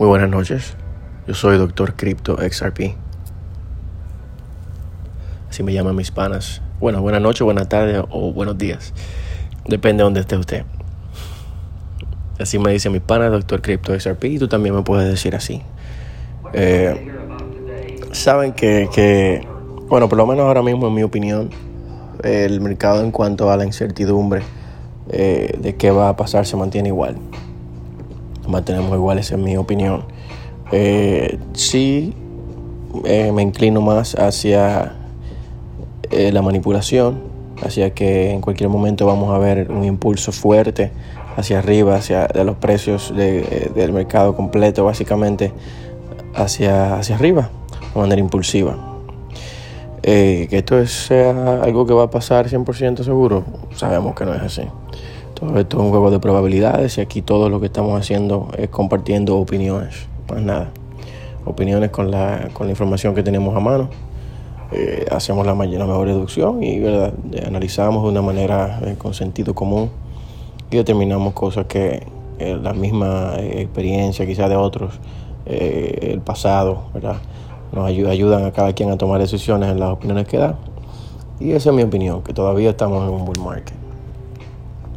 Muy buenas noches. Yo soy Doctor Crypto XRP. Así me llaman mis panas. Bueno, buenas noches, buenas tardes o buenos días. Depende de donde esté usted. Así me dice mi pana Doctor Crypto XRP y tú también me puedes decir así. Eh, saben que, que, bueno, por lo menos ahora mismo en mi opinión, el mercado en cuanto a la incertidumbre eh, de qué va a pasar se mantiene igual mantenemos iguales en mi opinión. Eh, sí eh, me inclino más hacia eh, la manipulación, hacia que en cualquier momento vamos a ver un impulso fuerte hacia arriba, hacia los precios del mercado completo, básicamente hacia, hacia arriba, de manera impulsiva. que esto sea algo que va a pasar 100% seguro, sabemos que no es así. Todo esto es un juego de probabilidades y aquí todo lo que estamos haciendo es compartiendo opiniones, más nada. Opiniones con la, con la información que tenemos a mano. Eh, hacemos la, la, mejor reducción y ¿verdad? analizamos de una manera eh, con sentido común y determinamos cosas que eh, la misma experiencia quizás de otros, el pasado, ¿verdad? nos ayuda, ayudan a cada quien a tomar decisiones en las opiniones que da. Y esa es mi opinión, que todavía estamos en un bull market.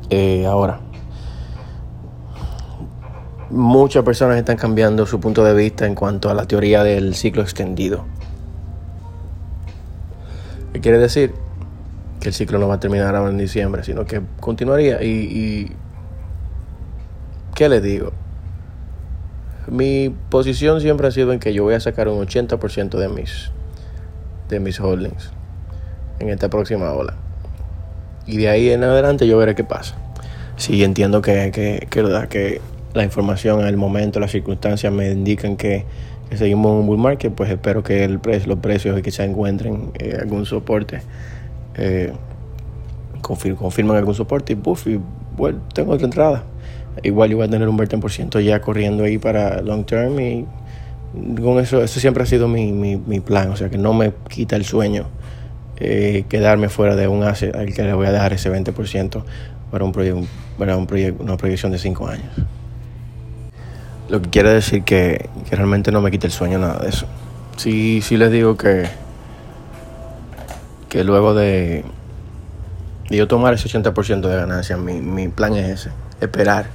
Eh, ahora, muchas personas están cambiando su punto de vista en cuanto a la teoría del ciclo extendido. ¿Qué quiere decir? Que el ciclo no va a terminar ahora en diciembre, sino que continuaría. Y, y ¿qué les digo? Mi posición siempre ha sido en que yo voy a sacar un 80% de mis, de mis holdings en esta próxima ola. Y de ahí en adelante yo veré qué pasa. Si entiendo que, que, que, que la información, el momento, las circunstancias me indican que, seguimos en un bull market, pues espero que el precio, los precios que se encuentren eh, algún soporte eh, confirmen algún soporte y puff, y bueno, tengo otra entrada. Igual yo voy a tener un 20% ya corriendo ahí para long term y con eso, eso siempre ha sido mi, mi, mi plan, o sea que no me quita el sueño eh, quedarme fuera de un asset al que le voy a dejar ese 20% para, un proyecto, para un una proyección de 5 años. Lo que quiere decir que, que, realmente no me quita el sueño nada de eso. Sí, sí les digo que, que luego de, de yo tomar ese 80% de ganancia, mi, mi plan es ese, esperar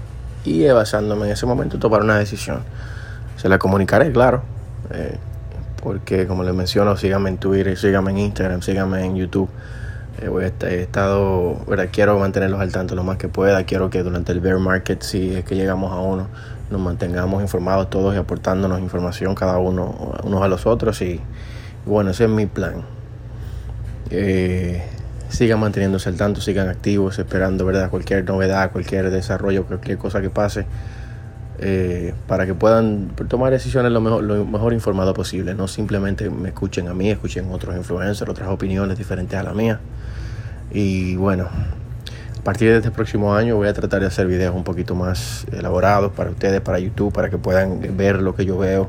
y basándome en ese momento tomar una decisión. Se la comunicaré, claro. Eh, porque como les menciono, síganme en Twitter, síganme en Instagram, síganme en YouTube. Eh, voy he estado, quiero mantenerlos al tanto lo más que pueda. Quiero que durante el bear market, si es que llegamos a uno, nos mantengamos informados todos y aportándonos información cada uno unos a los otros. Y bueno, ese es mi plan. Eh, sigan manteniéndose al tanto, sigan activos, esperando ¿verdad? cualquier novedad, cualquier desarrollo, cualquier cosa que pase. Eh, para que puedan tomar decisiones lo mejor, lo mejor informado posible. No simplemente me escuchen a mí, escuchen otros influencers, otras opiniones diferentes a la mía. Y bueno, a partir de este próximo año voy a tratar de hacer videos un poquito más elaborados para ustedes, para YouTube, para que puedan ver lo que yo veo,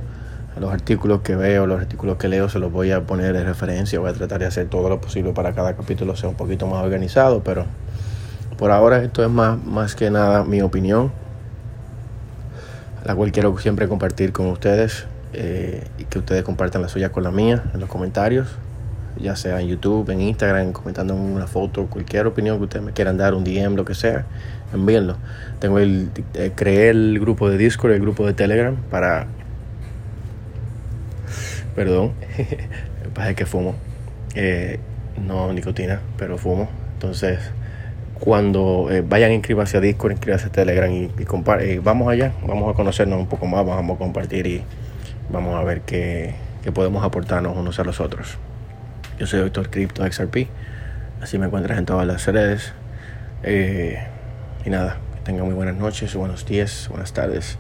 los artículos que veo, los artículos que leo, se los voy a poner de referencia. Voy a tratar de hacer todo lo posible para cada capítulo sea un poquito más organizado, pero por ahora esto es más, más que nada mi opinión la cual quiero siempre compartir con ustedes eh, y que ustedes compartan la suya con la mía en los comentarios, ya sea en YouTube, en Instagram, comentando una foto, cualquier opinión que ustedes me quieran dar, un DM, lo que sea, envíenlo. Tengo el, eh, creé el grupo de Discord, el grupo de Telegram para... Perdón, pasa que fumo. Eh, no nicotina, pero fumo. Entonces cuando eh, vayan a inscribirse a Discord, inscribirse a Telegram y, y, vamos allá, vamos a conocernos un poco más, vamos a compartir y vamos a ver qué, podemos aportarnos unos a los otros. Yo soy Doctor Crypto XRP, así me encuentras en todas las redes. Eh, y nada, que tengan muy buenas noches, buenos días, buenas tardes